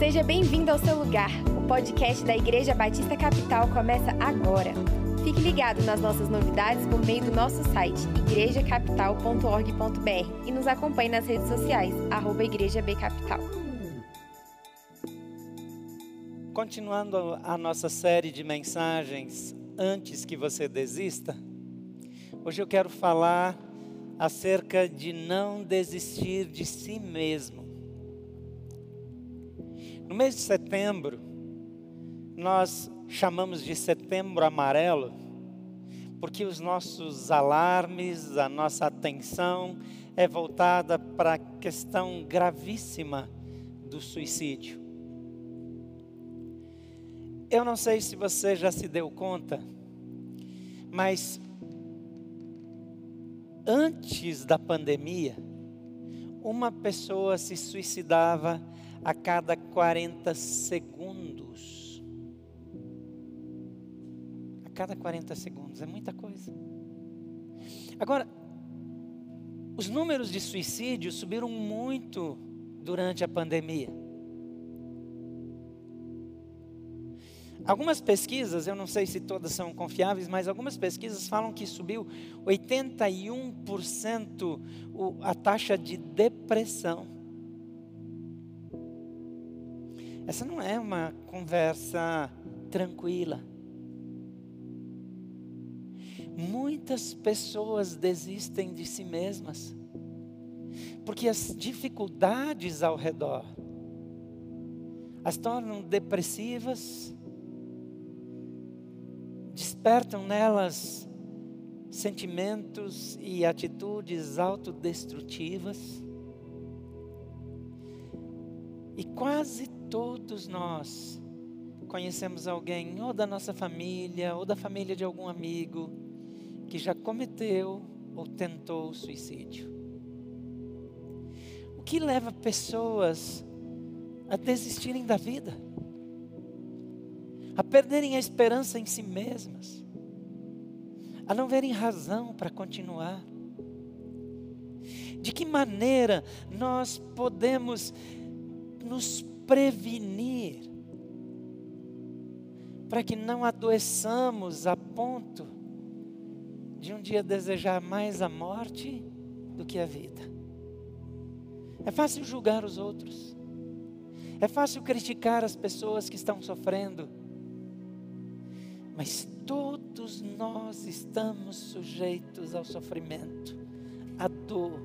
Seja bem-vindo ao seu lugar. O podcast da Igreja Batista Capital começa agora. Fique ligado nas nossas novidades por meio do nosso site igrejacapital.org.br e nos acompanhe nas redes sociais, arroba Igreja B Capital. Continuando a nossa série de mensagens antes que você desista, hoje eu quero falar acerca de não desistir de si mesmo. No mês de setembro, nós chamamos de setembro amarelo, porque os nossos alarmes, a nossa atenção é voltada para a questão gravíssima do suicídio. Eu não sei se você já se deu conta, mas antes da pandemia, uma pessoa se suicidava a cada 40 segundos. A cada 40 segundos, é muita coisa. Agora, os números de suicídio subiram muito durante a pandemia. Algumas pesquisas, eu não sei se todas são confiáveis, mas algumas pesquisas falam que subiu 81% a taxa de depressão. Essa não é uma conversa tranquila. Muitas pessoas desistem de si mesmas, porque as dificuldades ao redor as tornam depressivas, despertam nelas sentimentos e atitudes autodestrutivas. E quase todos nós conhecemos alguém, ou da nossa família, ou da família de algum amigo, que já cometeu ou tentou suicídio. O que leva pessoas a desistirem da vida? A perderem a esperança em si mesmas? A não verem razão para continuar? De que maneira nós podemos nos prevenir para que não adoeçamos a ponto de um dia desejar mais a morte do que a vida. É fácil julgar os outros. É fácil criticar as pessoas que estão sofrendo. Mas todos nós estamos sujeitos ao sofrimento, à dor,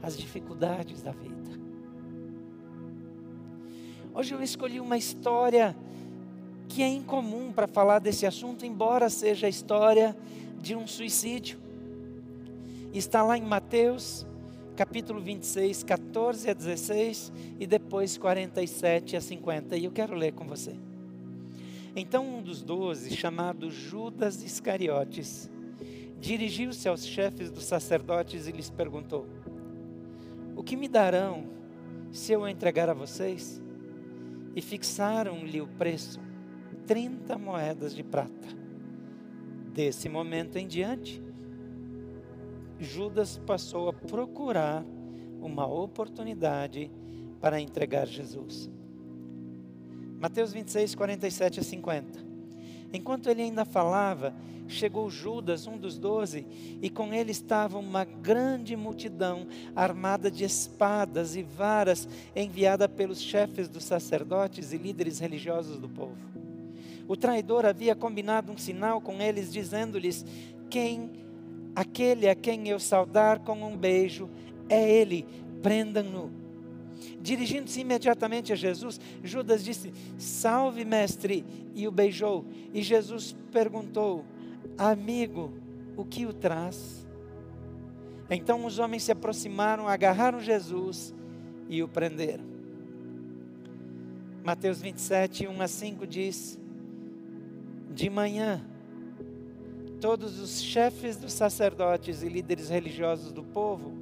às dificuldades da vida. Hoje eu escolhi uma história que é incomum para falar desse assunto, embora seja a história de um suicídio. Está lá em Mateus, capítulo 26, 14 a 16 e depois 47 a 50. E eu quero ler com você. Então um dos doze, chamado Judas Iscariotes, dirigiu-se aos chefes dos sacerdotes e lhes perguntou: O que me darão se eu entregar a vocês? E fixaram-lhe o preço, 30 moedas de prata. Desse momento em diante, Judas passou a procurar uma oportunidade para entregar Jesus. Mateus 26, 47 a 50. Enquanto ele ainda falava, chegou Judas, um dos doze, e com ele estava uma grande multidão, armada de espadas e varas, enviada pelos chefes dos sacerdotes e líderes religiosos do povo. O traidor havia combinado um sinal com eles, dizendo-lhes: Quem, aquele a quem eu saudar com um beijo, é ele, prendam-no. Dirigindo-se imediatamente a Jesus, Judas disse: Salve, mestre, e o beijou. E Jesus perguntou: Amigo, o que o traz? Então os homens se aproximaram, agarraram Jesus e o prenderam. Mateus 27, 1 a 5 diz: De manhã, todos os chefes dos sacerdotes e líderes religiosos do povo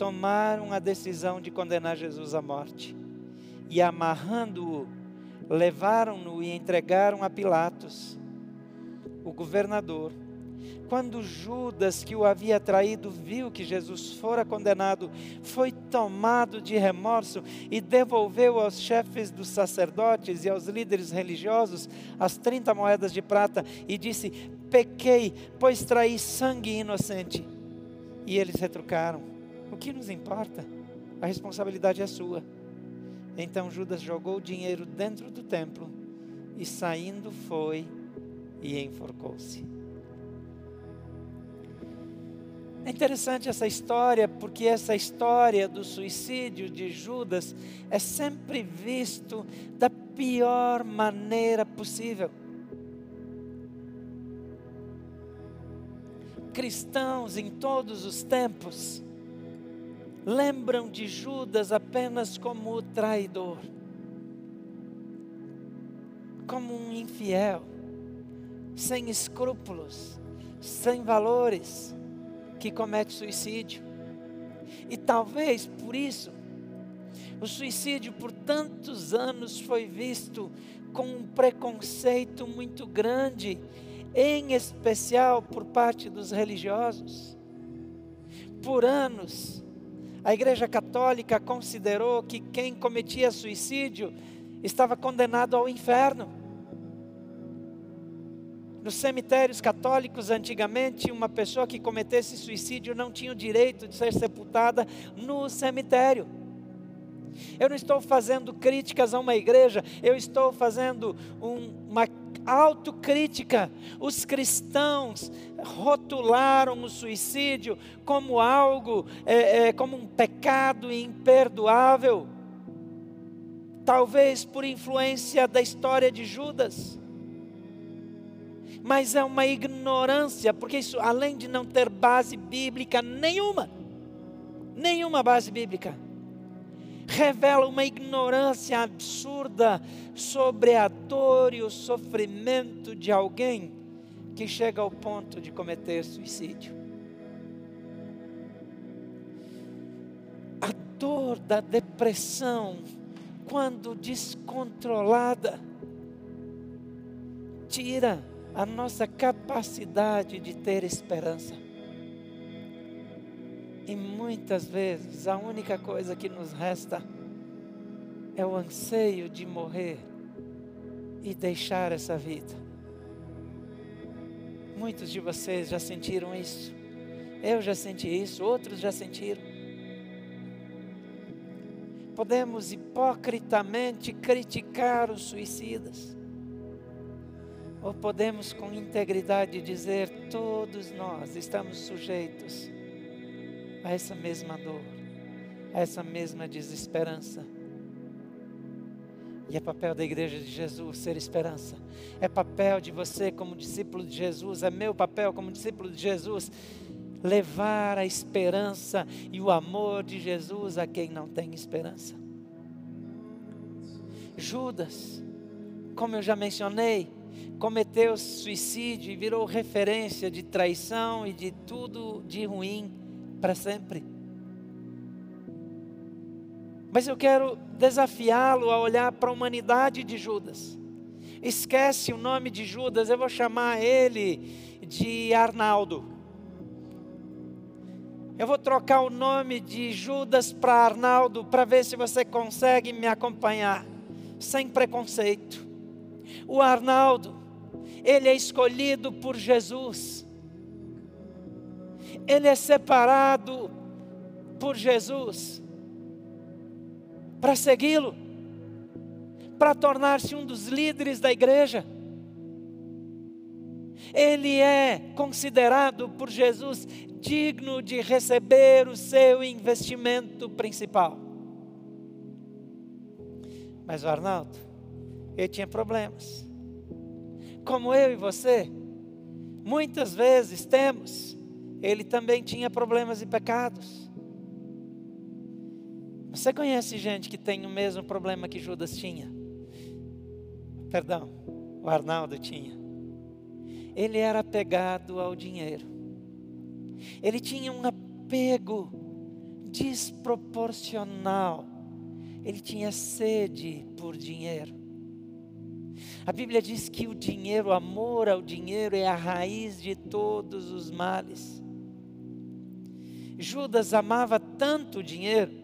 tomaram a decisão de condenar Jesus à morte. E amarrando-o, levaram-no e entregaram a Pilatos, o governador, Quando Judas, que o havia traído, viu que Jesus fora condenado, foi tomado de remorso e devolveu aos chefes dos sacerdotes e aos líderes religiosos as 30 moedas de prata e disse: Pequei, pois traí sangue inocente. E eles retrucaram: O que nos importa? A responsabilidade é sua. Então Judas jogou o dinheiro dentro do templo e saindo foi e enforcou-se. É interessante essa história, porque essa história do suicídio de Judas é sempre visto da pior maneira possível. Cristãos em todos os tempos lembram de Judas apenas como traidor, como um infiel, sem escrúpulos, sem valores que comete suicídio. E talvez por isso, o suicídio por tantos anos foi visto com um preconceito muito grande, em especial por parte dos religiosos. Por anos, a Igreja Católica considerou que quem cometia suicídio estava condenado ao inferno. Nos cemitérios católicos, antigamente, uma pessoa que cometesse suicídio não tinha o direito de ser sepultada no cemitério. Eu não estou fazendo críticas a uma igreja, eu estou fazendo um, uma autocrítica. Os cristãos rotularam o suicídio como algo, é, é, como um pecado imperdoável. Talvez por influência da história de Judas mas é uma ignorância, porque isso, além de não ter base bíblica nenhuma, nenhuma base bíblica, revela uma ignorância absurda sobre a dor e o sofrimento de alguém que chega ao ponto de cometer suicídio. A dor da depressão, quando descontrolada, tira a nossa capacidade de ter esperança. E muitas vezes a única coisa que nos resta é o anseio de morrer e deixar essa vida. Muitos de vocês já sentiram isso. Eu já senti isso, outros já sentiram. Podemos hipocritamente criticar os suicidas ou podemos com integridade dizer: todos nós estamos sujeitos a essa mesma dor, a essa mesma desesperança. E é papel da igreja de Jesus ser esperança. É papel de você, como discípulo de Jesus, é meu papel como discípulo de Jesus, levar a esperança e o amor de Jesus a quem não tem esperança. Judas, como eu já mencionei, cometeu suicídio e virou referência de traição e de tudo de ruim para sempre. Mas eu quero desafiá-lo a olhar para a humanidade de Judas. Esquece o nome de Judas, eu vou chamar ele de Arnaldo. Eu vou trocar o nome de Judas para Arnaldo para ver se você consegue me acompanhar, sem preconceito. O Arnaldo ele é escolhido por Jesus, ele é separado por Jesus para segui-lo, para tornar-se um dos líderes da igreja. Ele é considerado por Jesus digno de receber o seu investimento principal. Mas o Arnaldo, ele tinha problemas como eu e você, muitas vezes temos, ele também tinha problemas e pecados. Você conhece gente que tem o mesmo problema que Judas tinha? Perdão, o Arnaldo tinha. Ele era apegado ao dinheiro. Ele tinha um apego desproporcional. Ele tinha sede por dinheiro. A Bíblia diz que o dinheiro, o amor ao dinheiro é a raiz de todos os males. Judas amava tanto dinheiro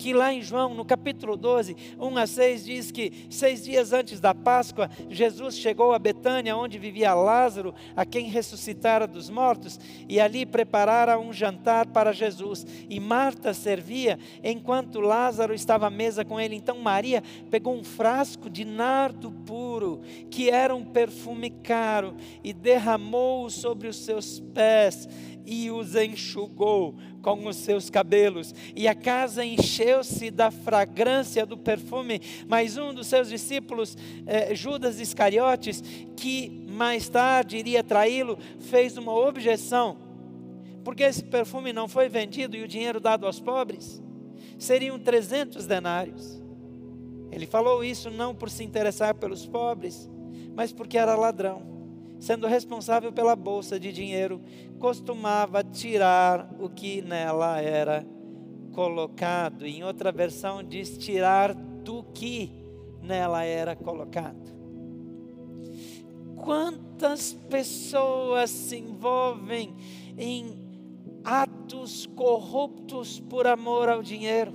que lá em João, no capítulo 12, 1 a 6, diz que seis dias antes da Páscoa, Jesus chegou a Betânia, onde vivia Lázaro, a quem ressuscitara dos mortos, e ali preparara um jantar para Jesus. E Marta servia enquanto Lázaro estava à mesa com ele. Então Maria pegou um frasco de nardo puro, que era um perfume caro, e derramou-o sobre os seus pés e os enxugou com os seus cabelos, e a casa encheu-se da fragrância do perfume. Mas um dos seus discípulos, eh, Judas Iscariotes, que mais tarde iria traí-lo, fez uma objeção, porque esse perfume não foi vendido e o dinheiro dado aos pobres seriam 300 denários. Ele falou isso não por se interessar pelos pobres, mas porque era ladrão sendo responsável pela bolsa de dinheiro, costumava tirar o que nela era colocado. Em outra versão, diz tirar do que nela era colocado. Quantas pessoas se envolvem em atos corruptos por amor ao dinheiro?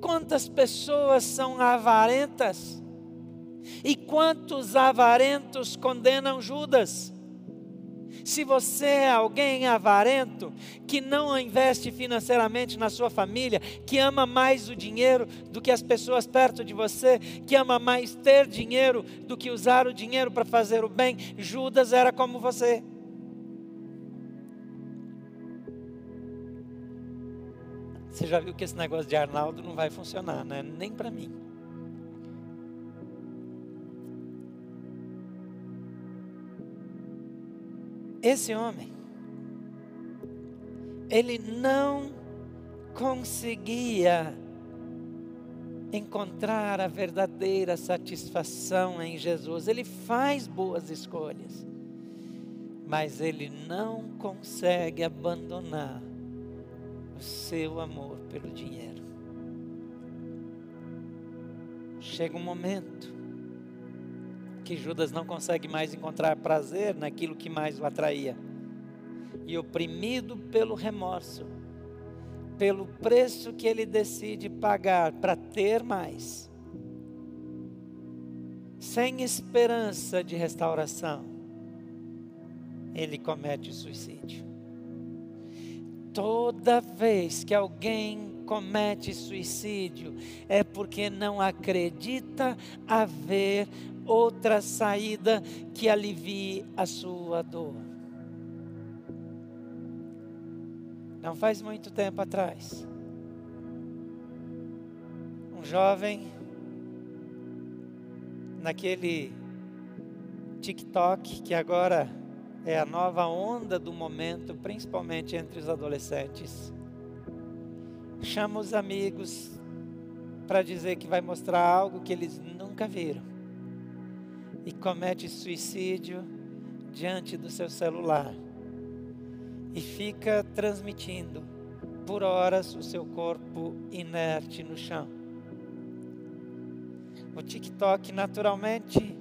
Quantas pessoas são avarentas? E quantos avarentos condenam Judas? Se você é alguém avarento, que não investe financeiramente na sua família, que ama mais o dinheiro do que as pessoas perto de você, que ama mais ter dinheiro do que usar o dinheiro para fazer o bem, Judas era como você. Você já viu que esse negócio de Arnaldo não vai funcionar, né? Nem para mim. Esse homem, ele não conseguia encontrar a verdadeira satisfação em Jesus. Ele faz boas escolhas, mas ele não consegue abandonar o seu amor pelo dinheiro. Chega um momento que Judas não consegue mais encontrar prazer naquilo que mais o atraía. E oprimido pelo remorso, pelo preço que ele decide pagar para ter mais, sem esperança de restauração, ele comete suicídio. Toda vez que alguém comete suicídio, é porque não acredita haver outra saída que alivie a sua dor. Não faz muito tempo atrás, um jovem, naquele TikTok, que agora é a nova onda do momento, principalmente entre os adolescentes, chama os amigos para dizer que vai mostrar algo que eles nunca viram e comete suicídio diante do seu celular e fica transmitindo por horas o seu corpo inerte no chão. O TikTok, naturalmente,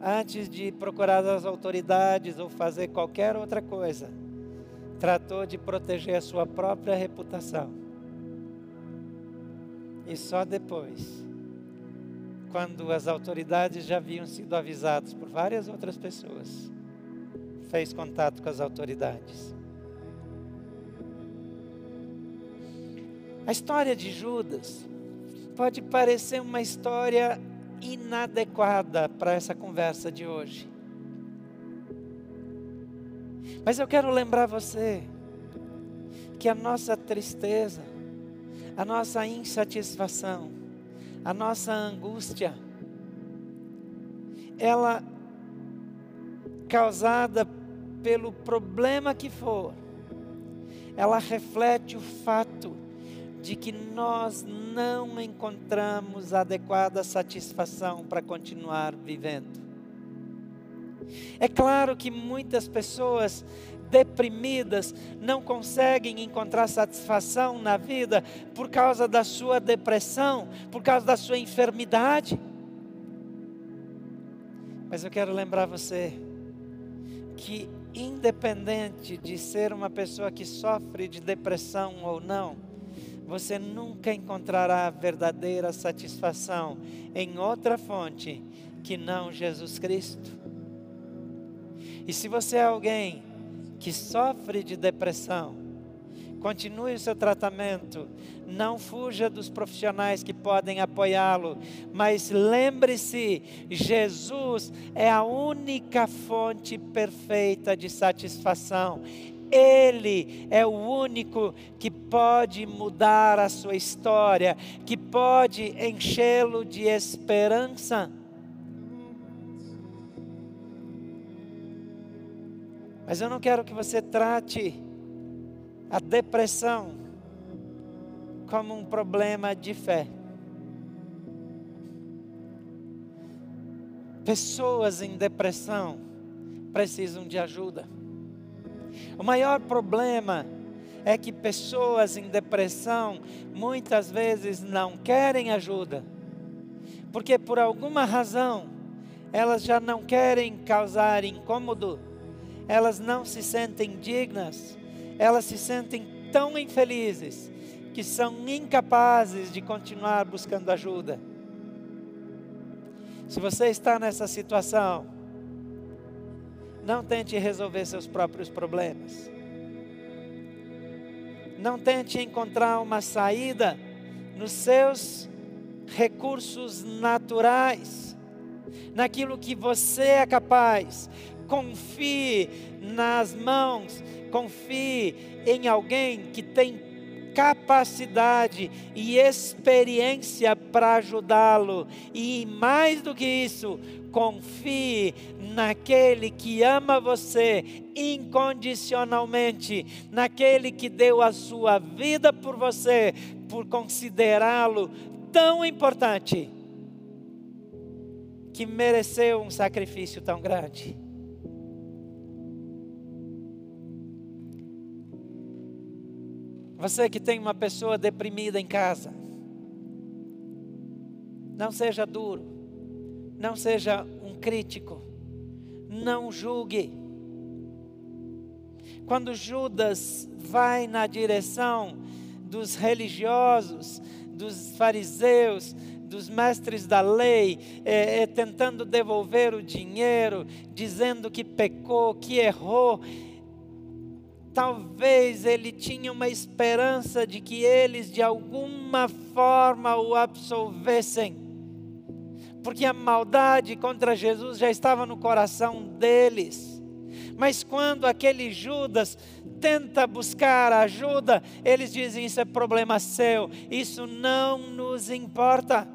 antes de procurar as autoridades ou fazer qualquer outra coisa, tratou de proteger a sua própria reputação. E só depois quando as autoridades já haviam sido avisadas por várias outras pessoas, fez contato com as autoridades. A história de Judas pode parecer uma história inadequada para essa conversa de hoje. Mas eu quero lembrar você que a nossa tristeza, a nossa insatisfação, a nossa angústia, ela causada pelo problema que for, ela reflete o fato de que nós não encontramos adequada satisfação para continuar vivendo. É claro que muitas pessoas deprimidas não conseguem encontrar satisfação na vida por causa da sua depressão, por causa da sua enfermidade. Mas eu quero lembrar você que, independente de ser uma pessoa que sofre de depressão ou não, você nunca encontrará verdadeira satisfação em outra fonte que não Jesus Cristo. E se você é alguém que sofre de depressão, continue o seu tratamento, não fuja dos profissionais que podem apoiá-lo, mas lembre-se: Jesus é a única fonte perfeita de satisfação. Ele é o único que pode mudar a sua história, que pode enchê-lo de esperança. Mas eu não quero que você trate a depressão como um problema de fé. Pessoas em depressão precisam de ajuda. O maior problema é que pessoas em depressão muitas vezes não querem ajuda, porque por alguma razão elas já não querem causar incômodo elas não se sentem dignas, elas se sentem tão infelizes que são incapazes de continuar buscando ajuda. Se você está nessa situação, não tente resolver seus próprios problemas. Não tente encontrar uma saída nos seus recursos naturais, naquilo que você é capaz, confie nas mãos, confie em alguém que tem capacidade e experiência para ajudá-lo. E mais do que isso, confie naquele que ama você incondicionalmente, naquele que deu a sua vida por você, por considerá-lo tão importante, que mereceu um sacrifício tão grande. Você que tem uma pessoa deprimida em casa, não seja duro, não seja um crítico, não julgue. Quando Judas vai na direção dos religiosos, dos fariseus, dos mestres da lei, é, é, tentando devolver o dinheiro, dizendo que pecou, que errou, Talvez ele tinha uma esperança de que eles de alguma forma o absolvessem, porque a maldade contra Jesus já estava no coração deles. Mas quando aquele Judas tenta buscar ajuda, eles dizem: Isso é problema seu, isso não nos importa.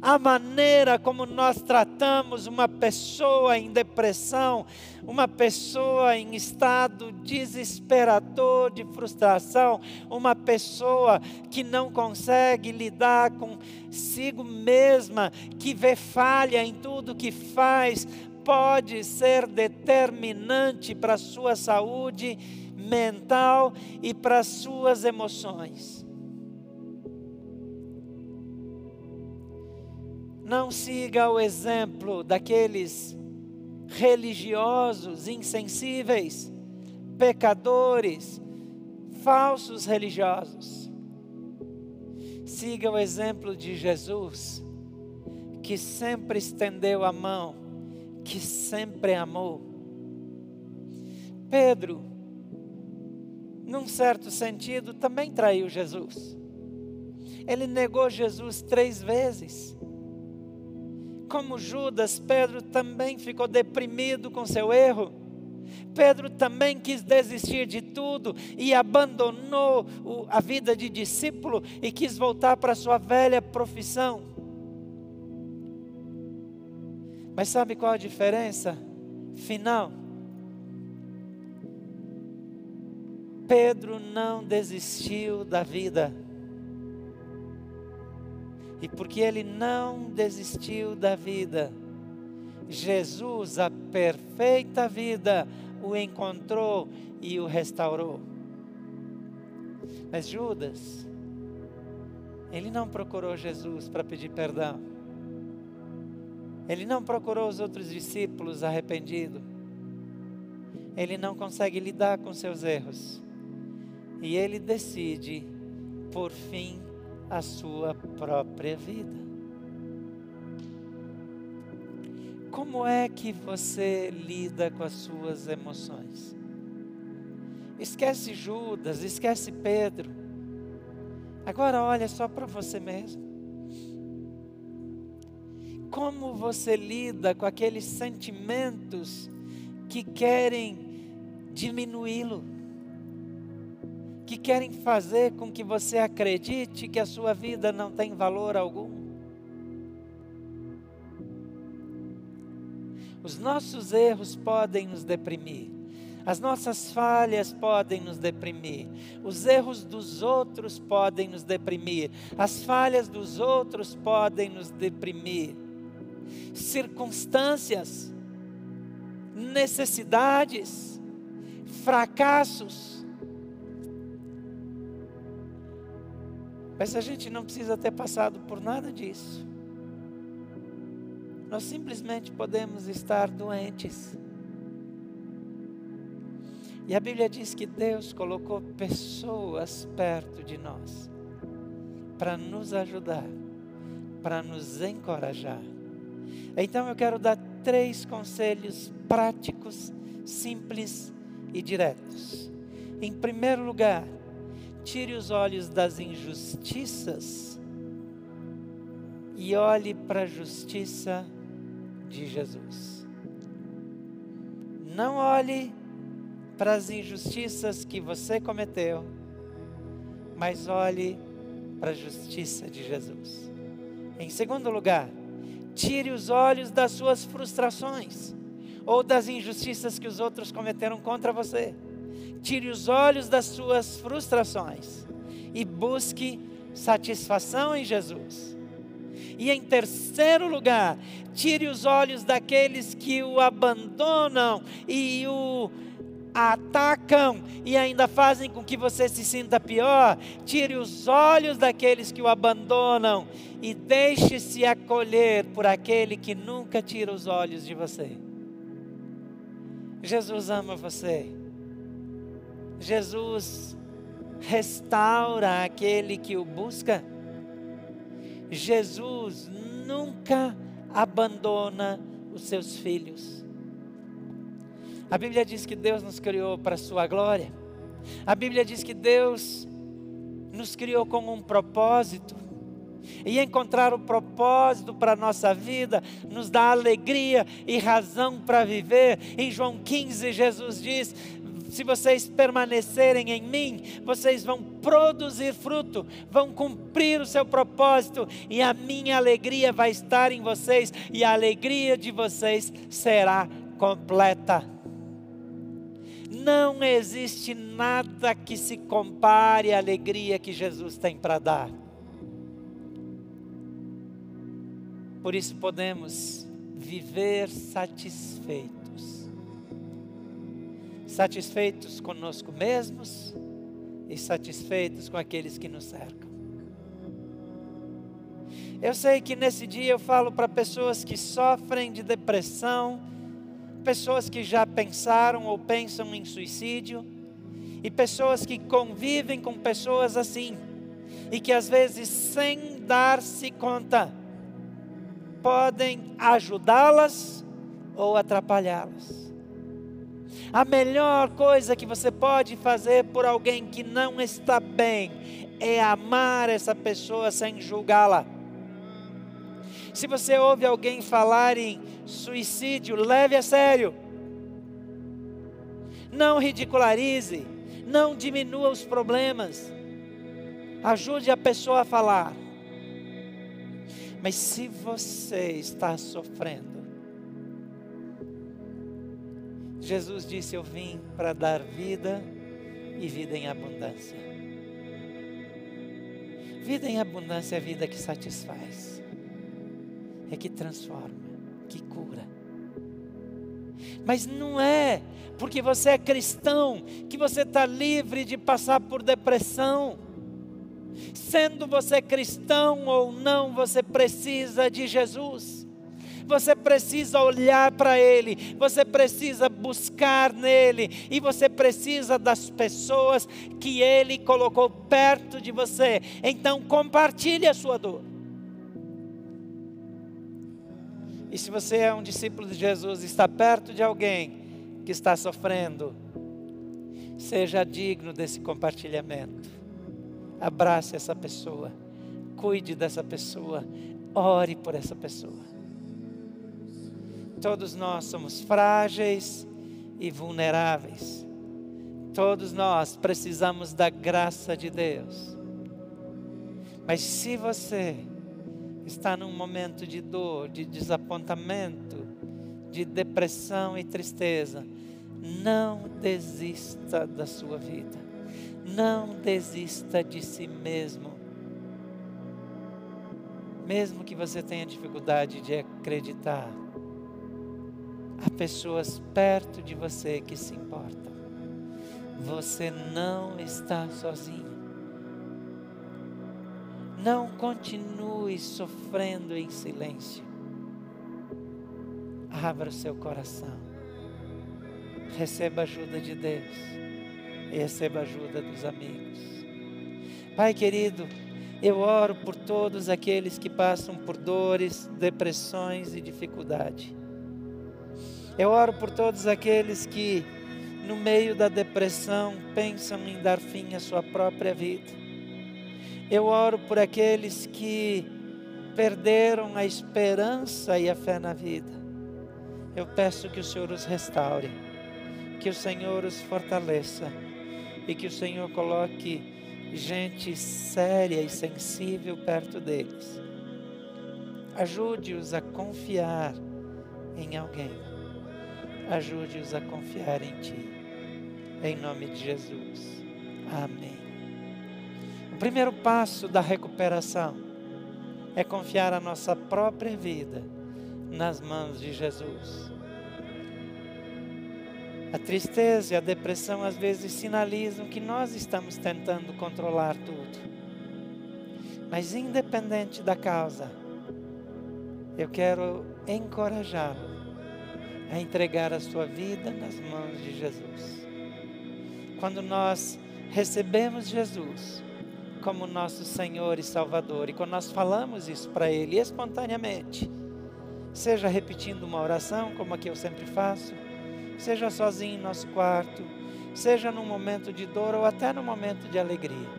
A maneira como nós tratamos uma pessoa em depressão, uma pessoa em estado desesperador de frustração, uma pessoa que não consegue lidar consigo mesma, que vê falha em tudo que faz, pode ser determinante para a sua saúde mental e para as suas emoções. Não siga o exemplo daqueles religiosos insensíveis, pecadores, falsos religiosos. Siga o exemplo de Jesus, que sempre estendeu a mão, que sempre amou. Pedro, num certo sentido, também traiu Jesus. Ele negou Jesus três vezes como Judas, Pedro também ficou deprimido com seu erro. Pedro também quis desistir de tudo e abandonou a vida de discípulo e quis voltar para sua velha profissão. Mas sabe qual a diferença final? Pedro não desistiu da vida. E porque ele não desistiu da vida, Jesus, a perfeita vida, o encontrou e o restaurou. Mas Judas, ele não procurou Jesus para pedir perdão. Ele não procurou os outros discípulos arrependidos. Ele não consegue lidar com seus erros. E ele decide, por fim, a sua própria vida. Como é que você lida com as suas emoções? Esquece Judas, esquece Pedro. Agora olha só para você mesmo. Como você lida com aqueles sentimentos que querem diminuí-lo? Que querem fazer com que você acredite que a sua vida não tem valor algum? Os nossos erros podem nos deprimir. As nossas falhas podem nos deprimir. Os erros dos outros podem nos deprimir. As falhas dos outros podem nos deprimir. Circunstâncias, necessidades, fracassos. Mas a gente não precisa ter passado por nada disso nós simplesmente podemos estar doentes. E a Bíblia diz que Deus colocou pessoas perto de nós para nos ajudar, para nos encorajar. Então eu quero dar três conselhos práticos, simples e diretos. Em primeiro lugar, tire os olhos das injustiças e olhe para a justiça de Jesus. Não olhe para as injustiças que você cometeu, mas olhe para a justiça de Jesus. Em segundo lugar, tire os olhos das suas frustrações ou das injustiças que os outros cometeram contra você. Tire os olhos das suas frustrações e busque satisfação em Jesus. E em terceiro lugar, tire os olhos daqueles que o abandonam e o atacam e ainda fazem com que você se sinta pior. Tire os olhos daqueles que o abandonam e deixe-se acolher por aquele que nunca tira os olhos de você. Jesus ama você. Jesus restaura aquele que o busca. Jesus nunca abandona os seus filhos. A Bíblia diz que Deus nos criou para a sua glória. A Bíblia diz que Deus nos criou com um propósito. E encontrar o propósito para a nossa vida nos dá alegria e razão para viver. Em João 15, Jesus diz: se vocês permanecerem em mim, vocês vão produzir fruto, vão cumprir o seu propósito, e a minha alegria vai estar em vocês, e a alegria de vocês será completa. Não existe nada que se compare à alegria que Jesus tem para dar. Por isso podemos viver satisfeitos satisfeitos conosco mesmos e satisfeitos com aqueles que nos cercam. Eu sei que nesse dia eu falo para pessoas que sofrem de depressão, pessoas que já pensaram ou pensam em suicídio, e pessoas que convivem com pessoas assim, e que às vezes, sem dar-se conta, podem ajudá-las ou atrapalhá-las. A melhor coisa que você pode fazer por alguém que não está bem é amar essa pessoa sem julgá-la. Se você ouve alguém falar em suicídio, leve a sério. Não ridicularize, não diminua os problemas. Ajude a pessoa a falar. Mas se você está sofrendo, Jesus disse: Eu vim para dar vida e vida em abundância. Vida em abundância é a vida que satisfaz, é que transforma, que cura. Mas não é porque você é cristão que você está livre de passar por depressão. Sendo você cristão ou não, você precisa de Jesus. Você precisa olhar para Ele, você precisa buscar nele, e você precisa das pessoas que Ele colocou perto de você. Então, compartilhe a sua dor. E se você é um discípulo de Jesus, está perto de alguém que está sofrendo, seja digno desse compartilhamento. Abrace essa pessoa, cuide dessa pessoa, ore por essa pessoa. Todos nós somos frágeis e vulneráveis. Todos nós precisamos da graça de Deus. Mas se você está num momento de dor, de desapontamento, de depressão e tristeza, não desista da sua vida. Não desista de si mesmo. Mesmo que você tenha dificuldade de acreditar, há pessoas perto de você que se importam. Você não está sozinho. Não continue sofrendo em silêncio abra o seu coração. Receba a ajuda de Deus. E receba a ajuda dos amigos. Pai querido, eu oro por todos aqueles que passam por dores, depressões e dificuldade. Eu oro por todos aqueles que, no meio da depressão, pensam em dar fim à sua própria vida. Eu oro por aqueles que perderam a esperança e a fé na vida. Eu peço que o Senhor os restaure, que o Senhor os fortaleça e que o Senhor coloque gente séria e sensível perto deles. Ajude-os a confiar em alguém. Ajude-os a confiar em Ti. Em nome de Jesus. Amém. O primeiro passo da recuperação é confiar a nossa própria vida nas mãos de Jesus. A tristeza e a depressão às vezes sinalizam que nós estamos tentando controlar tudo. Mas independente da causa, eu quero encorajá-lo a entregar a sua vida nas mãos de Jesus. Quando nós recebemos Jesus como nosso Senhor e Salvador, e quando nós falamos isso para Ele espontaneamente, seja repetindo uma oração, como a que eu sempre faço, seja sozinho em nosso quarto, seja num momento de dor ou até num momento de alegria.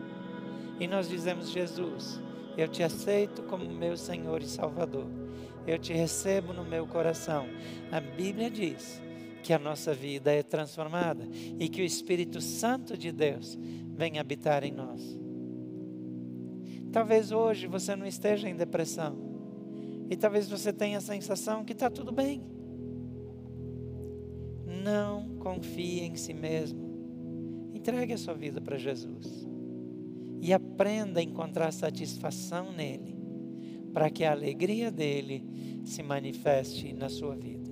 E nós dizemos: Jesus, eu te aceito como meu Senhor e Salvador. Eu te recebo no meu coração. A Bíblia diz que a nossa vida é transformada e que o Espírito Santo de Deus vem habitar em nós. Talvez hoje você não esteja em depressão. E talvez você tenha a sensação que está tudo bem. Não confie em si mesmo. Entregue a sua vida para Jesus. E aprenda a encontrar satisfação nele, para que a alegria dele se manifeste na sua vida.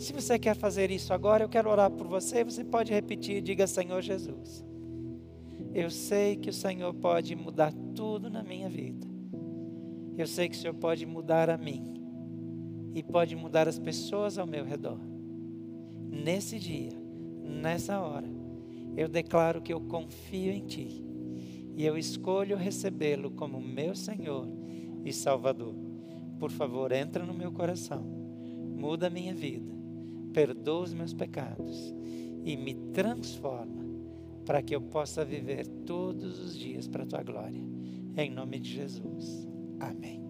Se você quer fazer isso agora, eu quero orar por você. Você pode repetir: diga, Senhor Jesus. Eu sei que o Senhor pode mudar tudo na minha vida. Eu sei que o Senhor pode mudar a mim e pode mudar as pessoas ao meu redor. Nesse dia, nessa hora, eu declaro que eu confio em Ti e eu escolho recebê-lo como meu Senhor e Salvador. Por favor, entra no meu coração, muda a minha vida, perdoa os meus pecados e me transforma para que eu possa viver todos os dias para a Tua glória. Em nome de Jesus. Amém.